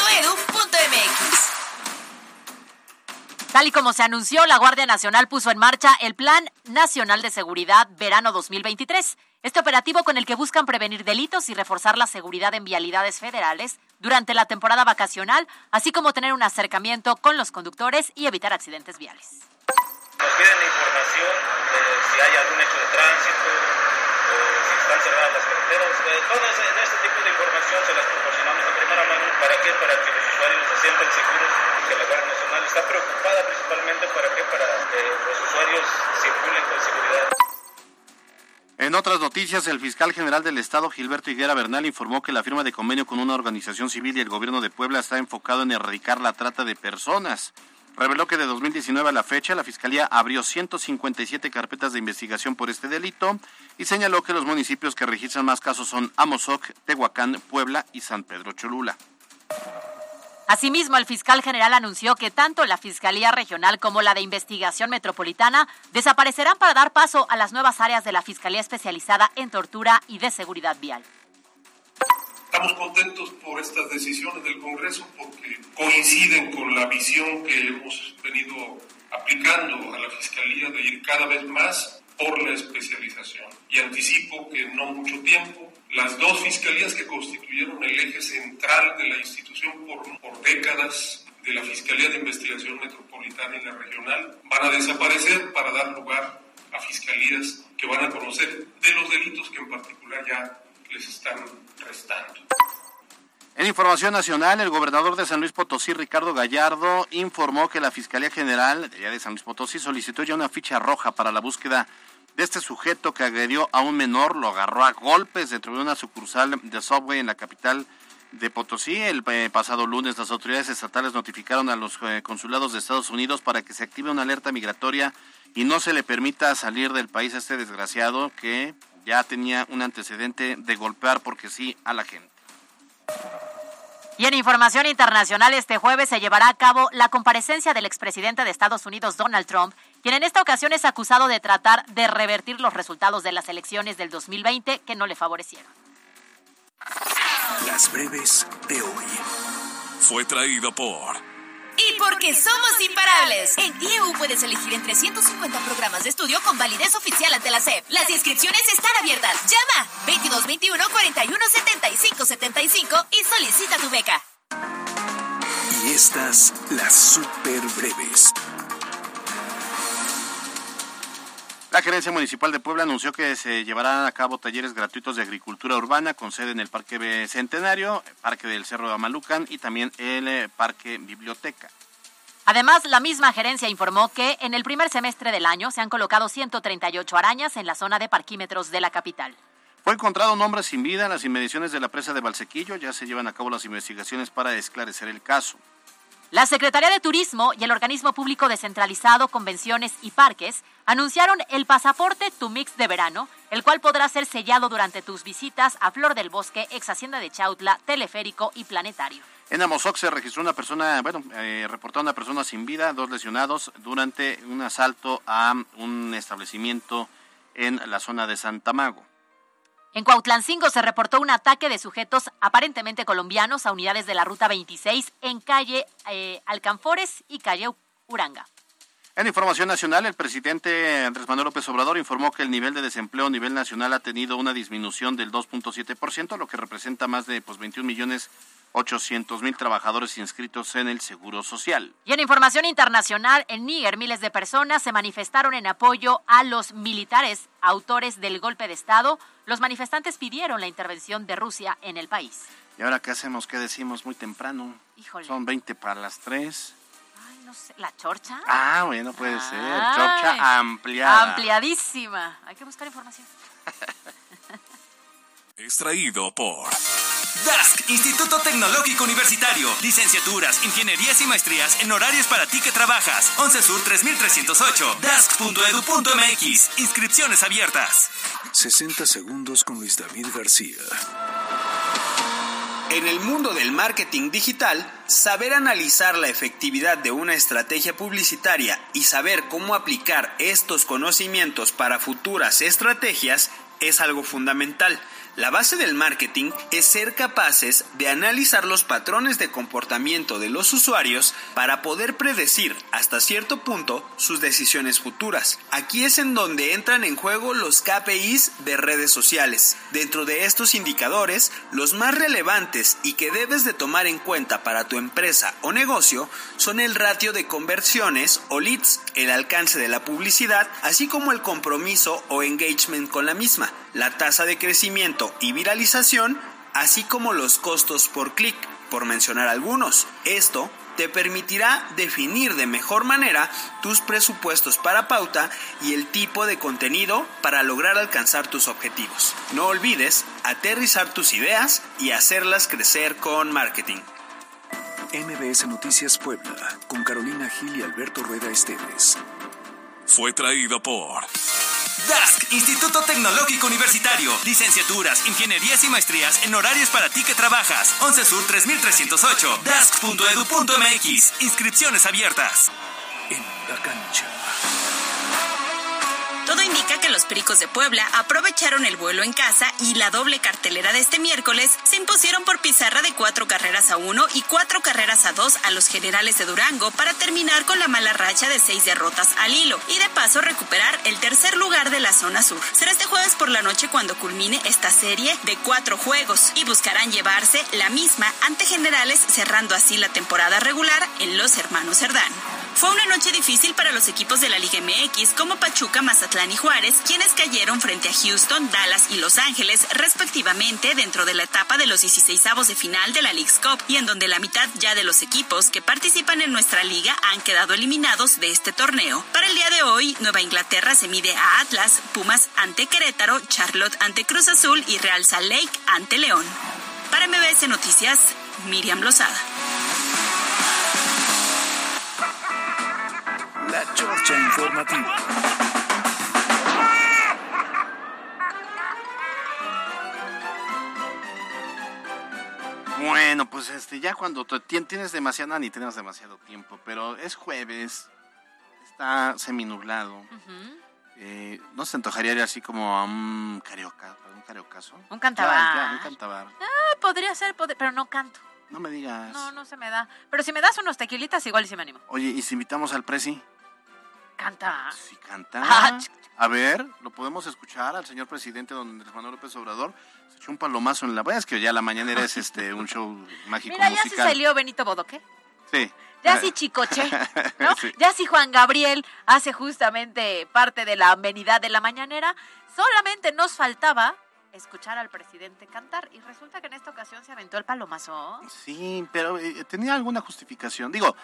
Tal y como se anunció, la Guardia Nacional puso en marcha el Plan Nacional de Seguridad Verano 2023. Este operativo con el que buscan prevenir delitos y reforzar la seguridad en vialidades federales durante la temporada vacacional, así como tener un acercamiento con los conductores y evitar accidentes viales. Nos piden información de si hay algún hecho de tránsito o si están cerradas las carreteras. Eh, todas en este tipo de información se las proporcionamos de primera mano. ¿Para qué? Para que los usuarios se sientan seguros que la Guardia Nacional está preocupada principalmente para que para que los usuarios circulen con seguridad. En otras noticias, el fiscal general del Estado, Gilberto Higuera Bernal, informó que la firma de convenio con una organización civil y el gobierno de Puebla está enfocado en erradicar la trata de personas. Reveló que de 2019 a la fecha, la Fiscalía abrió 157 carpetas de investigación por este delito y señaló que los municipios que registran más casos son Amozoc, Tehuacán, Puebla y San Pedro Cholula. Asimismo, el fiscal general anunció que tanto la Fiscalía Regional como la de Investigación Metropolitana desaparecerán para dar paso a las nuevas áreas de la Fiscalía Especializada en Tortura y de Seguridad Vial. Estamos contentos por estas decisiones del Congreso porque coinciden con la visión que hemos venido aplicando a la Fiscalía de ir cada vez más por la especialización. Y anticipo que no mucho tiempo las dos fiscalías que constituyeron el eje central de la institución por, por décadas de la Fiscalía de Investigación Metropolitana y la Regional van a desaparecer para dar lugar a fiscalías que van a conocer de los delitos que en particular ya les están restando. En información nacional, el gobernador de San Luis Potosí, Ricardo Gallardo, informó que la Fiscalía General de San Luis Potosí solicitó ya una ficha roja para la búsqueda de este sujeto que agredió a un menor, lo agarró a golpes dentro de una sucursal de Subway en la capital de Potosí. El eh, pasado lunes las autoridades estatales notificaron a los eh, consulados de Estados Unidos para que se active una alerta migratoria y no se le permita salir del país a este desgraciado que ya tenía un antecedente de golpear porque sí a la gente. Y en información internacional, este jueves se llevará a cabo la comparecencia del expresidente de Estados Unidos, Donald Trump, quien en esta ocasión es acusado de tratar de revertir los resultados de las elecciones del 2020 que no le favorecieron. Las breves de hoy. fue traído por Y porque somos imparables. En IEU puedes elegir entre 150 programas de estudio con validez oficial ante la SEP. Las inscripciones están abiertas. Llama 2221 41 75 75 y solicita tu beca. Gerencia Municipal de Puebla anunció que se llevarán a cabo talleres gratuitos de agricultura urbana con sede en el Parque Centenario, Parque del Cerro de Amalucan y también el eh, Parque Biblioteca. Además, la misma gerencia informó que en el primer semestre del año se han colocado 138 arañas en la zona de parquímetros de la capital. Fue encontrado un hombre sin vida en las inmediaciones de la presa de Valsequillo. Ya se llevan a cabo las investigaciones para esclarecer el caso. La Secretaría de Turismo y el Organismo Público Descentralizado, Convenciones y Parques anunciaron el pasaporte Tu Mix de verano, el cual podrá ser sellado durante tus visitas a Flor del Bosque, ex Hacienda de Chautla, Teleférico y Planetario. En Amozoc se registró una persona, bueno, eh, reportó una persona sin vida, dos lesionados durante un asalto a un establecimiento en la zona de Santa Mago. En Cuautlancingo se reportó un ataque de sujetos aparentemente colombianos a unidades de la Ruta 26 en calle eh, Alcanfores y calle Uranga. En información nacional, el presidente Andrés Manuel López Obrador informó que el nivel de desempleo a nivel nacional ha tenido una disminución del 2.7%, lo que representa más de pues, 21 millones 800 mil trabajadores inscritos en el Seguro Social. Y en información internacional, en Níger miles de personas se manifestaron en apoyo a los militares autores del golpe de Estado. Los manifestantes pidieron la intervención de Rusia en el país. ¿Y ahora qué hacemos? ¿Qué decimos muy temprano? Híjole. Son 20 para las 3. Ay, no sé. ¿La chorcha? Ah, bueno, puede ser. Chorcha ampliada. Ampliadísima. Hay que buscar información. Extraído por DASC, Instituto Tecnológico Universitario. Licenciaturas, ingenierías y maestrías en horarios para ti que trabajas. 11 Sur 3308. DASC.edu.mx. Inscripciones abiertas. 60 segundos con Luis David García. En el mundo del marketing digital, saber analizar la efectividad de una estrategia publicitaria y saber cómo aplicar estos conocimientos para futuras estrategias es algo fundamental. La base del marketing es ser capaces de analizar los patrones de comportamiento de los usuarios para poder predecir hasta cierto punto sus decisiones futuras. Aquí es en donde entran en juego los KPIs de redes sociales. Dentro de estos indicadores, los más relevantes y que debes de tomar en cuenta para tu empresa o negocio son el ratio de conversiones o leads, el alcance de la publicidad, así como el compromiso o engagement con la misma, la tasa de crecimiento y viralización, así como los costos por clic, por mencionar algunos. Esto te permitirá definir de mejor manera tus presupuestos para pauta y el tipo de contenido para lograr alcanzar tus objetivos. No olvides aterrizar tus ideas y hacerlas crecer con marketing. MBS Noticias Puebla, con Carolina Gil y Alberto Rueda Esteves. Fue traído por DASC, Instituto Tecnológico Universitario. Licenciaturas, ingenierías y maestrías en horarios para ti que trabajas. 11 Sur 3308. DASC.edu.mx. Inscripciones abiertas. En la cancha. Que los Pericos de Puebla aprovecharon el vuelo en casa y la doble cartelera de este miércoles se impusieron por pizarra de cuatro carreras a uno y cuatro carreras a dos a los generales de Durango para terminar con la mala racha de seis derrotas al hilo y de paso recuperar el tercer lugar de la zona sur. Será este jueves por la noche cuando culmine esta serie de cuatro juegos y buscarán llevarse la misma ante generales cerrando así la temporada regular en los hermanos Cerdán. Fue una noche difícil para los equipos de la Liga MX como Pachuca, Mazatlán y Juárez, quienes cayeron frente a Houston, Dallas y Los Ángeles, respectivamente, dentro de la etapa de los 16 de final de la League's Cup, y en donde la mitad ya de los equipos que participan en nuestra liga han quedado eliminados de este torneo. Para el día de hoy, Nueva Inglaterra se mide a Atlas, Pumas ante Querétaro, Charlotte ante Cruz Azul y Real Salt Lake ante León. Para MBS Noticias, Miriam Lozada. La Chorcha Informativa. Bueno, pues este, ya cuando tienes demasiado, ni tienes demasiado tiempo, pero es jueves, está seminublado. Eh, ¿No se antojaría ir así como a un carioca, un cariocazo? Un cantabar. Ya, ya, un cantabar. Ah, podría ser, pod- pero no canto. No me digas. No, no se me da. Pero si me das unos tequilitas, igual y sí me animo. Oye, ¿y si invitamos al Presi? Canta. Sí, canta. Ah, A ver, ¿lo podemos escuchar al señor presidente don Andrés Manuel López Obrador? Se echó un palomazo en la... Es que ya la mañanera es este un show mágico Mira, ya se salió Benito Bodoque. Sí. ya si Chicoche, ¿no? Sí. Ya si Juan Gabriel hace justamente parte de la amenidad de la mañanera, solamente nos faltaba escuchar al presidente cantar y resulta que en esta ocasión se aventó el palomazo. Sí, pero eh, tenía alguna justificación. Digo,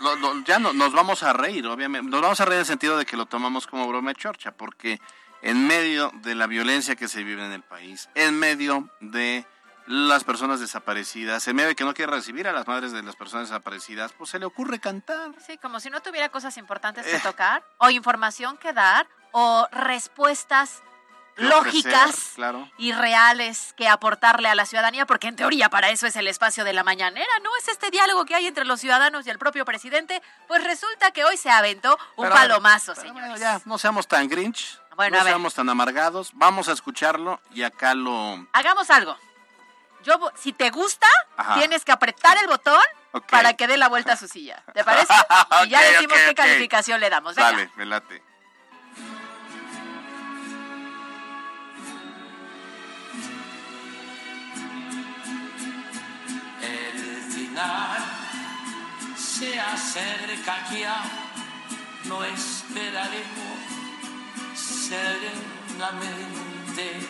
lo- lo- ya no, nos vamos a reír, obviamente. Nos vamos a reír en el sentido de que lo tomamos como broma de chorcha, porque en medio de la violencia que se vive en el país, en medio de las personas desaparecidas, en medio de que no quiere recibir a las madres de las personas desaparecidas, pues se le ocurre cantar. Sí, como si no tuviera cosas importantes Eh. que tocar, o información que dar, o respuestas lógicas ofrecer, claro. y reales que aportarle a la ciudadanía, porque en teoría para eso es el espacio de la mañanera, ¿no? Es este diálogo que hay entre los ciudadanos y el propio presidente. Pues resulta que hoy se aventó un Pero, palomazo, pero señores. bueno, ya, no seamos tan grinch, Bueno, no seamos tan amargados, vamos a escucharlo y acá lo... Hagamos algo. Yo, si te gusta, Ajá. tienes que apretar el botón para que dé la vuelta a su silla. ¿Te parece? y ya decimos qué calificación le damos. Venga. Dale, me late. Se acerca ya, no esperaremos serenamente.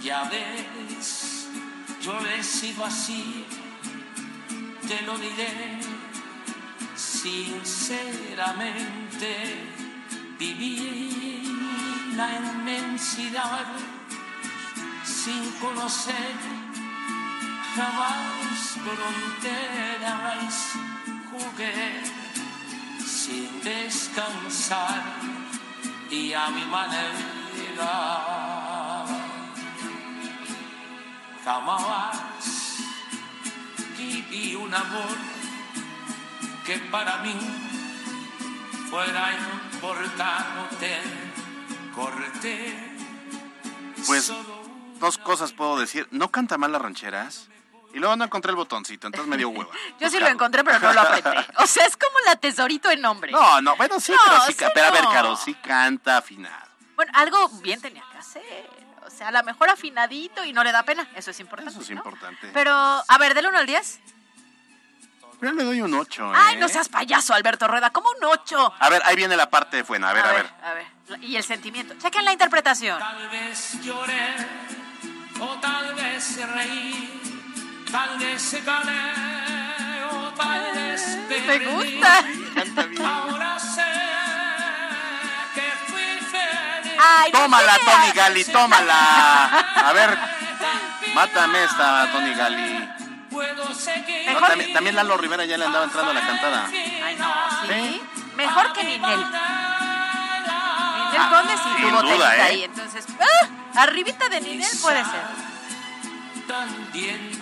Ya ves, yo he sido así, te lo diré sinceramente. Viví la inmensidad sin conocer jamás fronteras jugué sin descansar y a mi manera jamás viví un amor que para mí fuera importante corté Pues dos cosas puedo decir. No canta mal las rancheras. Y luego no encontré el botoncito, entonces me dio hueva. Yo sí lo encontré, pero no lo apreté. O sea, es como la tesorito en nombre. No, no, bueno, sí, No, pero sí, pero a ver. Caro, sí canta afinado. Bueno, algo bien tenía que hacer. O sea, a lo mejor afinadito y no le da pena. Eso es importante. Eso es ¿no? importante. Pero, a ver, del 1 al 10. Yo le doy un 8, Ay, no seas payaso, Alberto Rueda. ¿Cómo un 8? A ver, ahí viene la parte buena. A ver, a, ver. A ver. Y el sentimiento. Chequen la interpretación. Tal vez lloré o tal vez reí, tal vez gané o tal vez Me perdí. gusta. Ahora sé que fui feliz. Ay, no Tómala. Tony Gali, tómala. A ver, mátame esta, Tony Gali. Puedo seguir. No, también, también Lalo Rivera ya le andaba entrando a la cantada. Ay, no, sí. Mejor que Ninel. Ninel Conde sí tuvo ¿eh? ahí. Entonces, ¡ah! arribita de Ninel puede ser.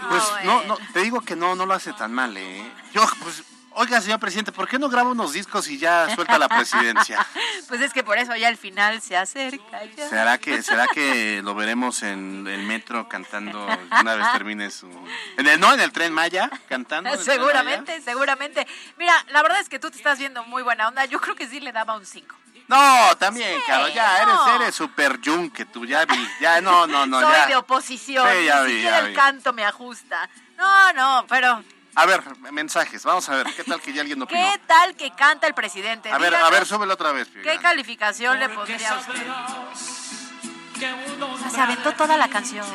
Pues no, bueno. no, te digo que no, no lo hace tan mal, ¿eh? Yo, pues, oiga, señor presidente, ¿por qué no graba unos discos y ya suelta la presidencia? Pues es que por eso ya el final se acerca. ya. ¿Será que, será que lo veremos en el metro cantando una vez termine su... En el, no, en el tren Maya, cantando. Seguramente, seguramente. Mira, la verdad es que tú te estás viendo muy buena onda. Yo creo que sí le daba un 5. No, también, Sí, Caro, ya, no. eres, eres super que tú ya vi, ya, no, no, no, Soy ya. de oposición. Sí, ya Ni vi, siquiera ya el vi. canto me ajusta. No, no, pero A ver, mensajes, vamos a ver, ¿qué tal que ya alguien opinó? ¿qué tal que canta el presidente? A ver, a ver, súbelo otra vez, ¿Qué calificación le pondría a usted? O sea, se aventó toda la canción.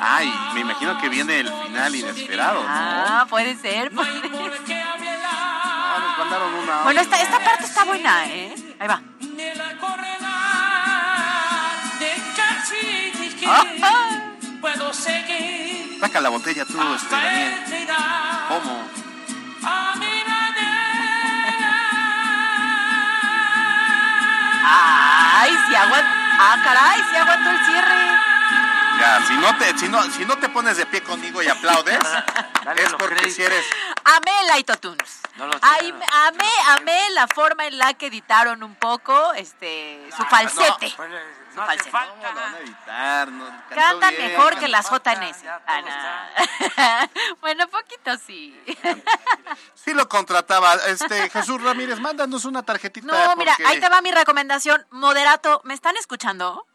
Ay, me imagino que viene el final inesperado, ¿no? Ah, puede ser. puede ser. Ah, nos mandaron una... Bueno, esta, esta parte está buena, ¿eh? Ahí va. Puedo seguir Saca la botella tú, este, Daniel. ¿Cómo? a mi Ay, si aguantó. Ah, caray, si aguantó el cierre. Ya, si no te, si no, si no te pones de pie conmigo y aplaudes, es porque si eres... Amé el Aitotunes. No lo Ay, amé, amé la forma en la que editaron un poco este su falsete. pues, Su falsete. ¿Cómo lo van a editar? No, cantó Cantan bien, mejor cantó- que las JNS. Ah, no. bueno, poquito sí. Sí lo contrataba. Este, Jesús Ramírez, mándanos una tarjetita. No, mira, porque- ahí te va mi recomendación. Moderato, ¿me están escuchando?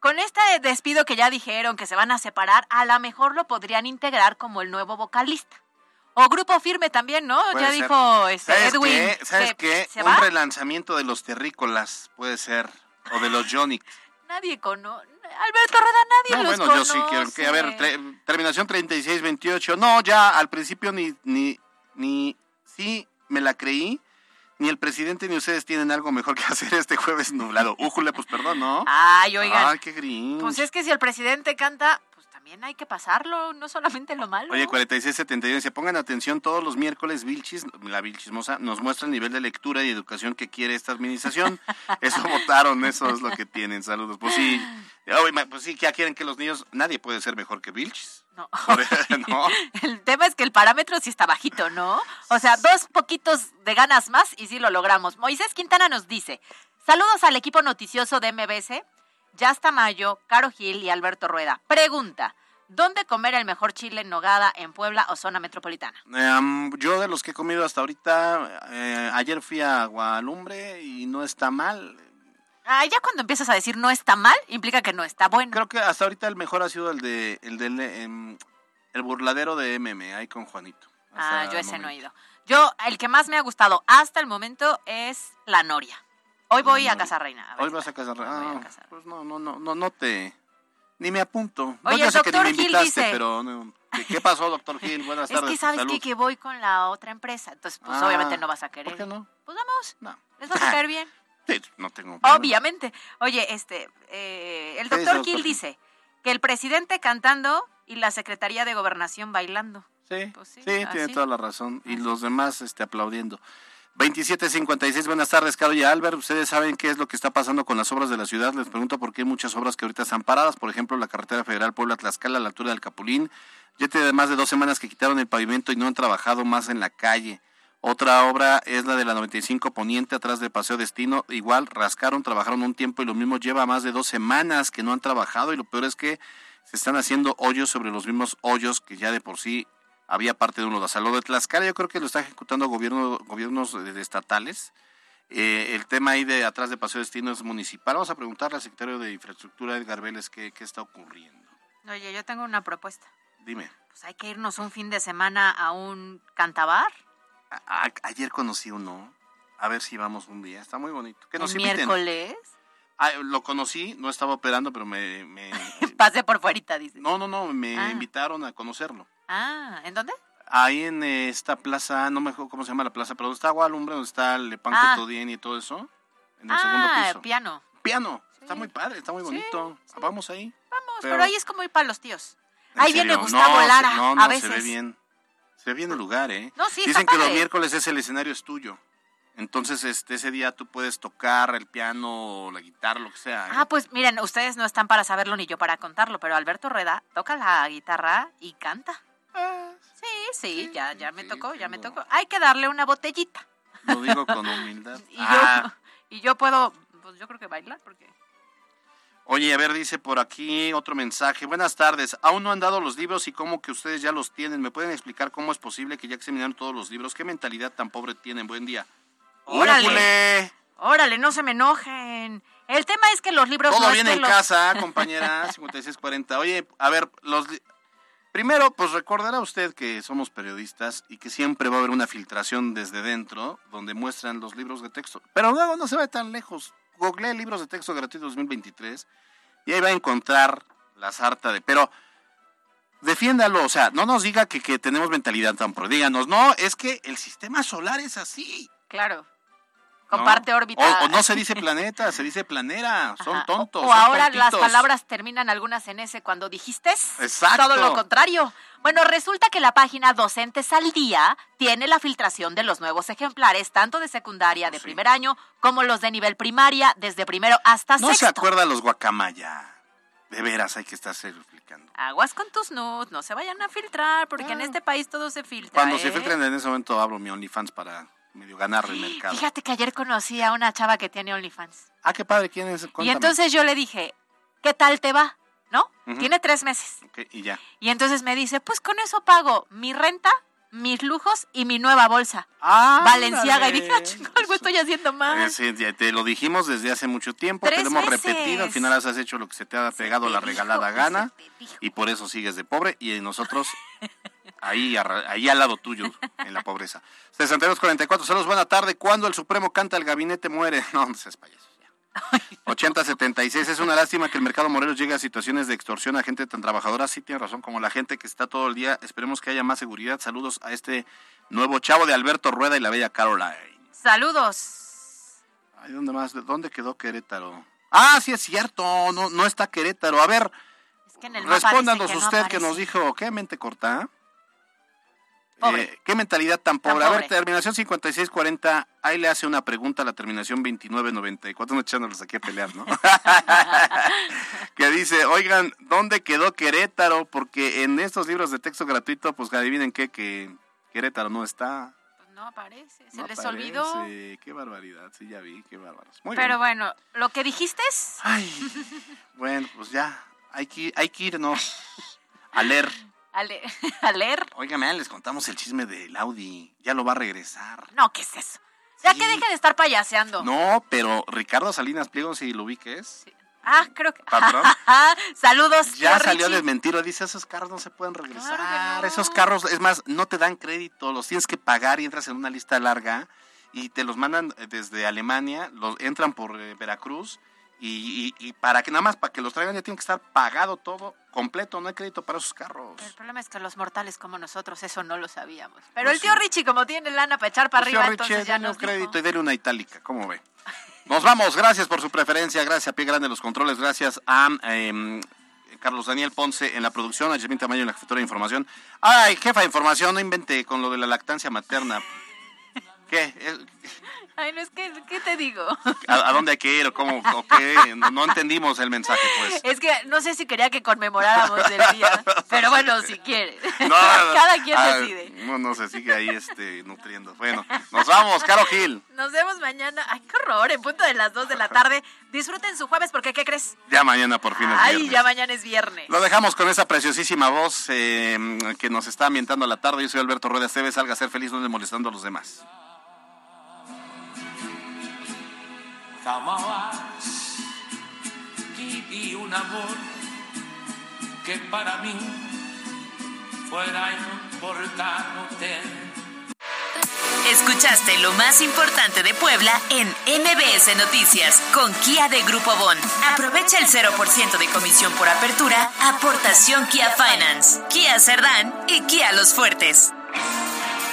Con este despido que ya dijeron que se van a separar, a lo mejor lo podrían integrar como el nuevo vocalista. O Grupo Firme también, ¿no? Puede ya ser. dijo este, ¿Sabes Edwin. qué? ¿Sabes que qué? ¿Se Un va? relanzamiento de los terrícolas puede ser. O de los Johnny. Nadie conoce. Alberto Rueda, nadie No, los bueno, yo sí conoce. quiero. Que, a ver, tre- terminación 36-28. No, ya al principio ni, ni, ni, sí me la creí. Ni el presidente ni ustedes tienen algo mejor que hacer este jueves nublado. Újule, pues perdón, ¿no? Ay, oigan. Ay, qué grinch. Pues es que si el presidente canta, pues también hay que pasarlo, no solamente lo malo. Oye, 4671, se pongan atención todos los miércoles, Vilchis, la Vilchismosa, nos muestra el nivel de lectura y educación que quiere esta administración. Eso votaron, eso es lo que tienen. Saludos. Pues sí, pues sí, ya quieren que los niños, nadie puede ser mejor que Vilchis. No. ¿No? El tema es que el parámetro sí está bajito, ¿no? O sea, dos poquitos de ganas más y sí lo logramos. Moisés Quintana nos dice, saludos al equipo noticioso de MBS, Yasta Mayo, Caro Gil y Alberto Rueda. Pregunta, ¿dónde comer el mejor chile en nogada en Puebla o zona metropolitana? Em, yo de los que he comido hasta ahorita, eh, ayer fui a Gualumbre y no está mal. Ah, ya cuando empiezas a decir no está mal, implica que no está bueno. Creo que hasta ahorita el mejor ha sido el de el del em, el burladero de MM, ahí con Juanito. Ah, yo ese no he ido. Yo, el que más me ha gustado hasta el momento es la Noria. Hoy voy a Casa Reina. a ver. Hoy vas a casa. Ah, pues no, no, no, no, no te. Ni me apunto. Oye, el sé que ni doctor me Gil invitaste, dice- pero no. ¿Qué, qué pasó, doctor Gil? Buenas Es tardes. que sabes Salud. que voy con la otra empresa, entonces pues Ah, obviamente no vas a querer. ¿Por qué no? Pues vamos. No. Les vas a caer bien. No tengo. problema. Obviamente. Oye, este, eh, el ¿Qué dice, doctor Gil? dice que el presidente cantando y la Secretaría de Gobernación bailando. Sí, Pues sí, sí, tiene toda la razón. Y los demás este, aplaudiendo. 2756, buenas tardes, Caro y Albert. Ustedes saben qué es lo que está pasando con las obras de la ciudad. Les pregunto por qué hay muchas obras que ahorita están paradas. Por ejemplo, la carretera federal Puebla-Tlaxcala a la altura del Capulín. Ya tiene más de dos semanas que quitaron el pavimento y no han trabajado más en la calle. Otra obra es la de la 95 Poniente, atrás del Paseo Destino. Igual rascaron, trabajaron un tiempo y lo mismo lleva más de dos semanas que no han trabajado. Y lo peor es que se están haciendo hoyos sobre los mismos hoyos que ya de por sí había parte de uno de Lo de Tlaxcala yo creo que lo está ejecutando gobierno, gobiernos estatales. Eh, el tema ahí de atrás de Paseo Destino es municipal. Vamos a preguntarle al secretario de Infraestructura, Edgar Vélez, qué, qué está ocurriendo. Oye, yo tengo una propuesta. Dime. Pues hay que irnos un fin de semana a un cantabar. A- ayer conocí uno. A ver si vamos un día. Está muy bonito. Que nos el inviten. miércoles. Ah, lo conocí, no estaba operando, pero me... me- Pasé por fuerita, dice. no, no, no, me Ah. invitaron a conocerlo. Ah, ¿en dónde? Ahí en esta plaza, no me acuerdo cómo se llama la plaza, pero donde está Gualumbre, donde está el Pan Ah. Cotodien y todo eso. En el segundo Ah, piso. piano. Piano. Está muy padre, está muy bonito. Vamos ahí. Vamos, pero, ahí es como ir para los tíos. ¿En Ahí viene serio? Gustavo no, Lara, No, no, a veces. se ve bien. Se ve bien el lugar, ¿eh? No, sí, Dicen que los miércoles es el escenario es tuyo. Entonces, este, ese día tú puedes tocar el piano, la guitarra, lo que sea. ¿eh? Ah, pues miren, ustedes no están para saberlo ni yo para contarlo, pero Alberto Rueda toca la guitarra y canta. Ah, Sí, sí, ya, ya me tocó, ya me tocó. Hay que darle una botellita. Lo digo con humildad. Y Ah, yo, y yo puedo, pues yo creo que bailar, porque... Oye, a ver, dice por aquí otro mensaje. Buenas tardes. Aún no han dado los libros y cómo que ustedes ya los tienen. ¿Me pueden explicar cómo es posible que ya examinaron todos los libros? ¿Qué mentalidad tan pobre tienen? Buen día. ¡Órale! ¡Újule! Órale, no se me enojen. El tema es que los libros Todo no bien en los- casa, compañera 5640. Oye, a ver, los li- primero, pues recordará usted que somos periodistas y que siempre va a haber una filtración desde dentro donde muestran los libros de texto. Pero luego no se va tan lejos. Google libros de texto gratuitos 2023 y ahí va a encontrar la sarta de. Pero defiéndalo, o sea, no nos diga que, que tenemos mentalidad tan pro. Díganos, no, es que el sistema solar es así. Claro. ¿No? Comparte órbita. O, o no se dice planeta, se dice planera. Son tontos. O son ahora las palabras terminan algunas en S cuando dijiste. Exacto. Todo lo contrario. Bueno, resulta que la página Docentes al Día tiene la filtración de los nuevos ejemplares, tanto de secundaria de primer año como los de nivel primaria, desde primero hasta No se sexto. acuerda los guacamaya. De veras, hay que estarse explicando. Aguas con tus nudes, no se vayan a filtrar, porque en este país todo se filtra. Cuando se ¿eh? filtren en ese momento abro mi OnlyFans para medio ganar el mercado. Fíjate que ayer conocí a una chava que tiene OnlyFans. Ah, qué padre, ¿quién es? Y entonces yo le dije, ¿qué tal te va? ¿No? Tiene tres meses. Ok, y ya. Y entonces me dice, pues con eso pago mi renta, mis lujos y mi nueva bolsa. Ah, Valenciaga. Y dije, "Ah, chinga, algo estoy haciendo mal. Eh, sí, ya te lo dijimos desde hace mucho tiempo, Tres te lo hemos veces. repetido, al final has hecho lo que se te ha pegado la regalada gana y por eso sigues de pobre y nosotros ahí, ahí al lado tuyo, en la pobreza. 6244, saludos, buena tarde. ¿Cuándo el Supremo canta el gabinete muere? No, no seas payaso. ya. 8076, es una lástima que el mercado Morelos llegue a situaciones de extorsión a gente tan trabajadora. Sí, tiene razón, como la gente que está todo el día. Esperemos que haya más seguridad. Saludos a este nuevo chavo de Alberto Rueda y la bella Caroline. Saludos. Ay, ¿dónde más? ¿De ¿Dónde quedó Querétaro? Ah, sí es cierto, no, no está Querétaro. A ver, Es que en el mapa respóndanos no usted que nos dijo, ¿qué mente corta? Eh, ¿Qué mentalidad tan Tan pobre? A ver, pobre. terminación 5640, ahí le hace una pregunta a la terminación 2994, no echándolos aquí a pelear, ¿no? que dice, oigan, ¿dónde quedó Querétaro? Porque en estos libros de texto gratuito, pues adivinen qué, que Querétaro no está. Pues no aparece, se no les aparece. olvidó. Qué barbaridad, sí, ya vi, qué bárbaros. Muy Pero bien. bueno, lo que dijiste es... Bueno, pues ya, hay que, hay que irnos a leer. A, le- a leer. Óigame, les contamos el chisme del Audi. Ya lo va a regresar. No, ¿qué es eso? Ya que deje de estar payaseando. No, pero Ricardo Salinas Pliego, si lo ubiques, Ah, creo que... Patrón. Saludos. ya salió desmentir. Dice, esos carros no se pueden regresar. Claro que no. Esos carros, es más, no te dan crédito. Los tienes que pagar y entras en una lista larga y te los mandan eh, desde Alemania, los entran por eh, Veracruz y, y- y para que nada más, para que los traigan ya tiene que estar pagado todo completo. No hay crédito para esos carros. El problema es que los mortales como nosotros eso no lo sabíamos. Pero Pues el tío sí. Richie, como tiene lana para echar para Pues, arriba, Richie, entonces ya dale un nos dijo. crédito y dele una itálica, ¿cómo ve? Nos vamos, gracias por su preferencia, gracias a Pie Grande los controles, gracias a em, Carlos Daniel Ponce en la producción, a Yasmín Tamayo en la jefatura de información. Ay, jefa de información, no invente con lo de la lactancia materna. ¿Qué? Ay, no es que, ¿qué te digo? ¿A, a dónde hay que ir o cómo? o qué? No, no entendimos el mensaje, pues. Es que no sé si quería que conmemoráramos el día, pero bueno, si quiere. No, Cada quien ah, decide. No, no, se sigue ahí este, nutriendo. Bueno, nos vamos, Caro Gil. Nos vemos mañana. Ay, qué horror, en punto de las 2 de la tarde. Disfruten su jueves porque, ¿qué crees? Ya mañana por fin es Ay, viernes. ya mañana es viernes. Lo dejamos con esa preciosísima voz eh, que nos está ambientando la tarde. Yo soy Alberto Rueda Esteves. Salga a ser feliz, no molestando a los demás. Jamás viví un amor que para mí fuera importante. Escuchaste lo más importante de Puebla en MBS Noticias con Kia de Grupo Bon. Aprovecha el 0% de comisión por apertura, aportación Kia Finance, Kia Cerdán y Kia Los Fuertes.